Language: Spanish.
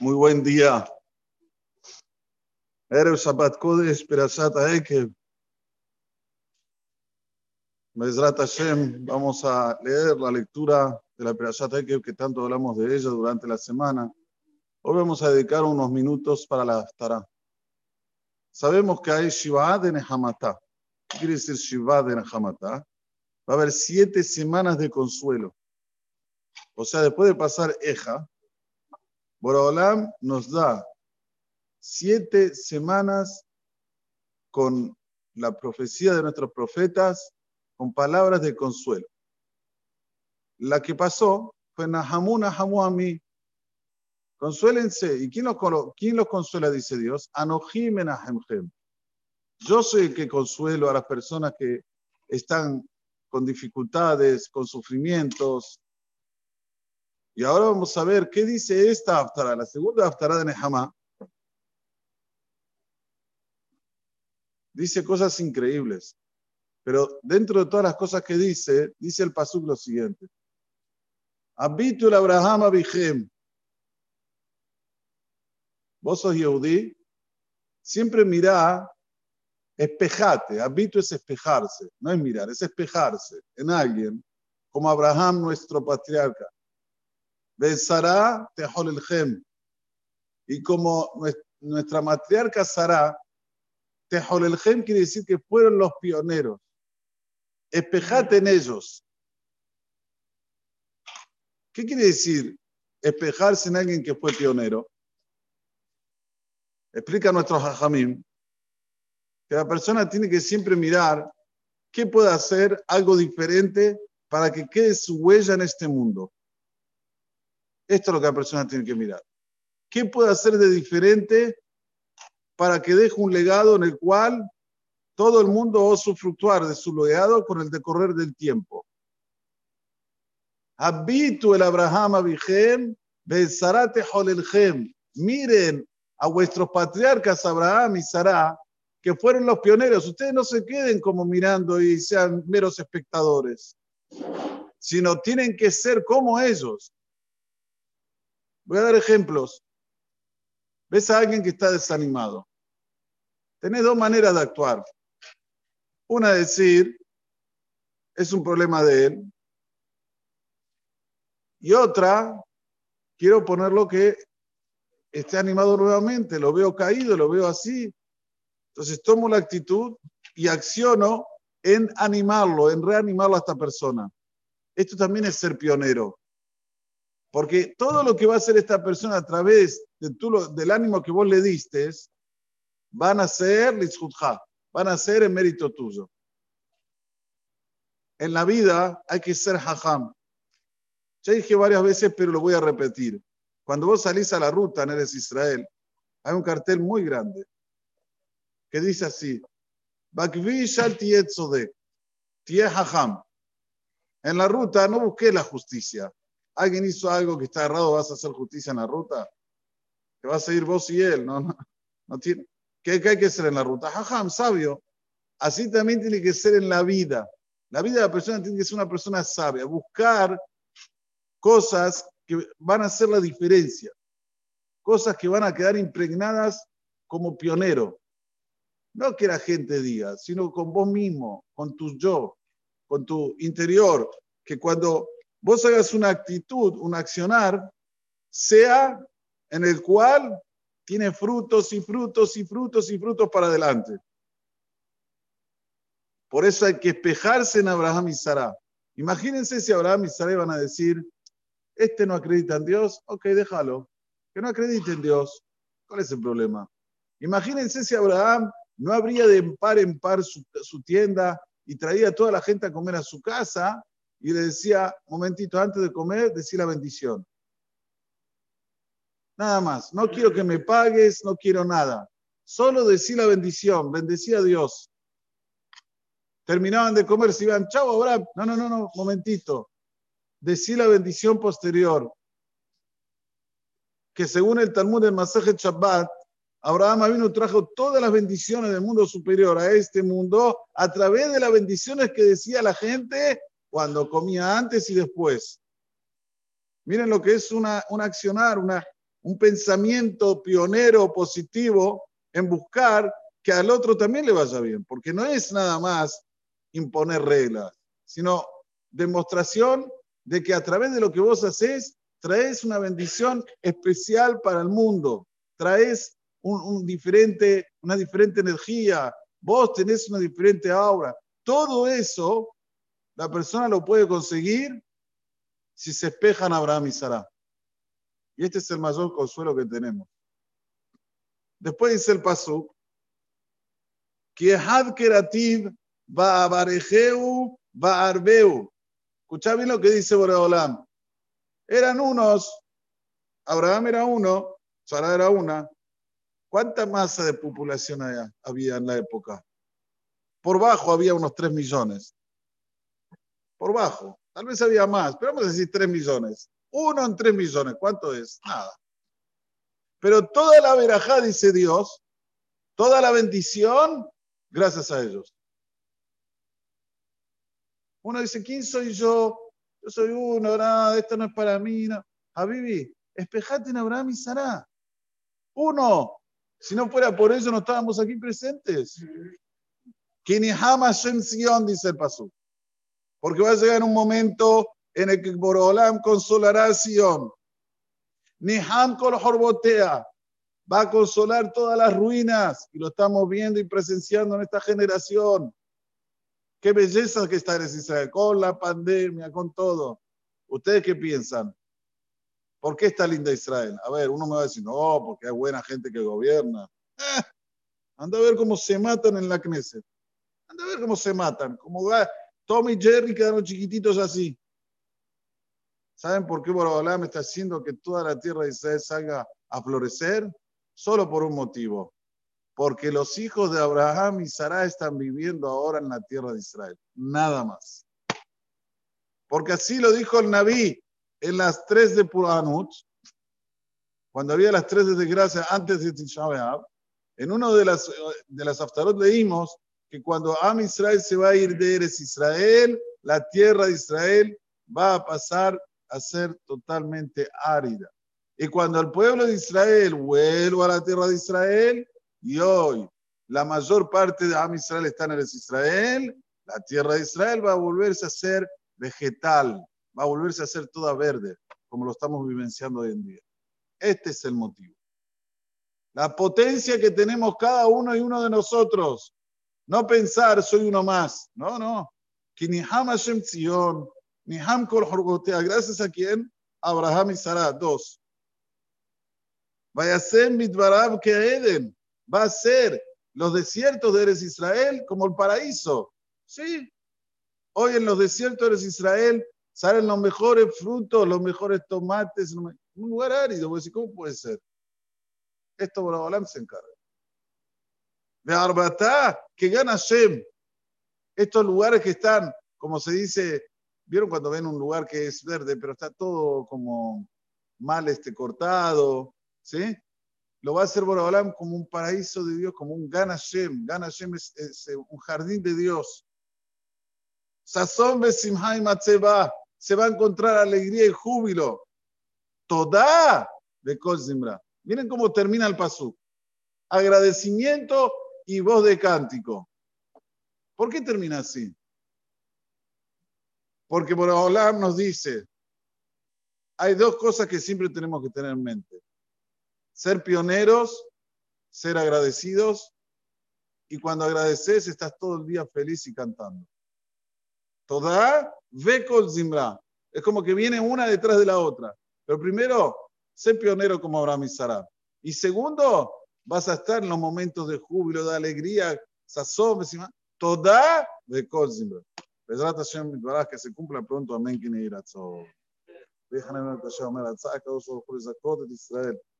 Muy buen día. Erev Shabbat Kodesh, Perashat Aekev. Bezrat Hashem, vamos a leer la lectura de la Perashat Aekev que tanto hablamos de ella durante la semana. Hoy vamos a dedicar unos minutos para la Haftarah. Sabemos que hay Shiva de Nehamatá. ¿Qué quiere decir Shiva de Nehamatá? Va a haber siete semanas de consuelo. O sea, después de pasar Eja, Boraholam nos da siete semanas con la profecía de nuestros profetas, con palabras de consuelo. La que pasó fue Nahamu Nahamu Ami. Consuélense. ¿Y quién los, quién los consuela? Dice Dios. Anohim Enahemhem. Yo el que consuelo a las personas que están con dificultades, con sufrimientos, y ahora vamos a ver qué dice esta Haftarah, la segunda Haftarah de Nehama. Dice cosas increíbles. Pero dentro de todas las cosas que dice, dice el Pasuk lo siguiente. Habitu Abraham Abichem. Vos sos Yehudí. Siempre mirá, espejate. Habitu es espejarse. No es mirar, es espejarse en alguien. Como Abraham, nuestro patriarca. Besará Teholelhem. Y como nuestra matriarca Sara, Teholelhem quiere decir que fueron los pioneros. Espejate en ellos. ¿Qué quiere decir espejarse en alguien que fue pionero? Explica nuestro Jajamim que la persona tiene que siempre mirar qué puede hacer algo diferente para que quede su huella en este mundo. Esto es lo que la persona tiene que mirar. ¿Qué puede hacer de diferente para que deje un legado en el cual todo el mundo va a usufructuar de su legado con el decorrer del tiempo? Habitu el Abraham Abichem, Besarate Holelhem. Miren a vuestros patriarcas Abraham y Sara, que fueron los pioneros. Ustedes no se queden como mirando y sean meros espectadores, sino tienen que ser como ellos. Voy a dar ejemplos. Ves a alguien que está desanimado. Tenés dos maneras de actuar. Una, decir, es un problema de él. Y otra, quiero ponerlo que esté animado nuevamente, lo veo caído, lo veo así. Entonces tomo la actitud y acciono en animarlo, en reanimarlo a esta persona. Esto también es ser pionero. Porque todo lo que va a hacer esta persona a través de del ánimo que vos le diste, van a ser van a ser en mérito tuyo. En la vida hay que ser hajam. Ya dije varias veces, pero lo voy a repetir. Cuando vos salís a la ruta en Eres Israel, hay un cartel muy grande que dice así: En la ruta no busqué la justicia, alguien hizo algo que está errado, vas a hacer justicia en la ruta. Te vas a seguir vos y él, ¿no? no, tiene, ¿qué, hay que hacer en la ruta? Jajam, sabio. Así también tiene que ser en la vida. La vida de la persona tiene que ser una persona sabia, buscar cosas que van a hacer la diferencia, cosas que van a quedar impregnadas como pionero. No que la gente diga, sino con vos mismo, con tu yo, con tu interior, que cuando vos hagas una actitud, un accionar, sea en el cual tiene frutos y frutos y frutos y frutos para adelante. Por eso hay que espejarse en Abraham y Sara. Imagínense si Abraham y Sara van a decir, este no acredita en Dios, ok, déjalo. Que no acredite en Dios. ¿Cuál es el problema? Imagínense si Abraham no habría de par en par su, tienda y traía a toda la gente a comer a su casa y le decía, momentito, antes de comer, decía la bendición. Nada más, no quiero que me pagues, no quiero nada. Solo decía la bendición, bendecía a Dios. Terminaban de comer, se iban, chao Abraham. No, no, no, no, momentito. Decía la bendición posterior. Que según el Talmud del Masaje Shabbat, Abraham vino trajo todas las bendiciones del mundo superior a este mundo a través de las bendiciones que decía la gente cuando comía antes y después. Miren lo que es una, un accionar, una, un pensamiento pionero positivo en buscar que al otro también le vaya bien, porque no es nada más imponer reglas, sino demostración de que a través de lo que vos haces, traes una bendición especial para el mundo, traes un, diferente, una diferente energía, vos tenés una diferente aura. Todo eso la persona lo puede conseguir si se espejan Abraham y Sara. Y este es el mayor consuelo que tenemos. Después dice el paso, que had kerativ va va arbeu. Escuchá bien lo que dice Boreolam. Eran unos, Abraham era uno, Sara era una. ¿Cuánta masa de población había en la época? Por bajo había unos 3 millones. Por bajo. Tal vez había más, pero vamos a decir 3 millones. Uno en 3 millones. ¿Cuánto es? Nada. Pero toda la verajá, dice Dios, toda la bendición, gracias a ellos. Uno dice, ¿quién soy yo? Yo soy uno, nada, esto no es para mí. No. Habibi, espejate en Abraham y Sara. Uno. Si no fuera por eso, no estábamos aquí presentes. Kinihama Shem Sion, dice el paso. Porque va a llegar un momento en el que Borolam consolará a Sion. Niham Kol Horbotea va a consolar todas las ruinas y lo estamos viendo y presenciando en esta generación. Qué belleza que está en Israel, con la pandemia, con todo. ¿Ustedes qué piensan? ¿Por qué está linda Israel? A ver, uno me va a decir, no, porque hay buena gente que gobierna. Eh, anda a ver cómo se matan en la Knesset. Anda a ver cómo se matan. Como Tom y Jerry quedaron chiquititos así. ¿Saben por qué me está haciendo que toda la tierra de Israel salga a florecer? Solo por un motivo porque los hijos de Abraham y Sara están viviendo ahora en la tierra de Israel. Nada más. Porque así lo dijo el Naví en las tres de Puranut, cuando había las tres de desgracia antes de Tisha en uno de las, de las Aftarot leímos que cuando Am Israel se va a ir de Eres Israel, la tierra de Israel va a pasar a ser totalmente árida. Y cuando el pueblo de Israel vuelva a la tierra de Israel, y hoy la mayor parte de Am Israel está en el Israel, la tierra de Israel va a volverse a ser vegetal, va a volverse a ser toda verde, como lo estamos vivenciando hoy en día. Este es el motivo. La potencia que tenemos cada uno y uno de nosotros. No pensar, soy uno más. No, no. Gracias a quién? Abraham y Sara. Dos. Vaya mitbarab que Eden va a ser los desiertos de Eres Israel como el paraíso. Sí. Hoy en los desiertos de Eres Israel salen los mejores frutos, los mejores tomates, un lugar árido. ¿Cómo puede ser? Esto Borobalam se encarga. De Arbatá, que gana Shem. Estos lugares que están, como se dice, ¿vieron cuando ven un lugar que es verde, pero está todo como mal este, cortado? ¿Sí? lo va a hacer Borobalam como un paraíso de Dios, como un Gan Hashem. Gan Hashem es, un jardín de Dios. Sazón Besimhai Matzeba. Se va a encontrar alegría y júbilo. Toda de Kol Miren cómo termina el pasú. Agradecimiento y voz de cántico. ¿Por qué termina así? Porque Borobalam nos dice, hay dos cosas que siempre tenemos que tener en mente ser pioneros, ser agradecidos, y cuando agradeces estás todo el día feliz y cantando. Toda ve con Zimbra. Es como que viene una detrás de la otra. Pero primero, sé pionero como Abraham y Sara. Y segundo, vas a estar en los momentos de júbilo, de alegría, sazón, toda ve con Zimbra. que se cumpla pronto. Amén. Déjame ver que se llama la Israel.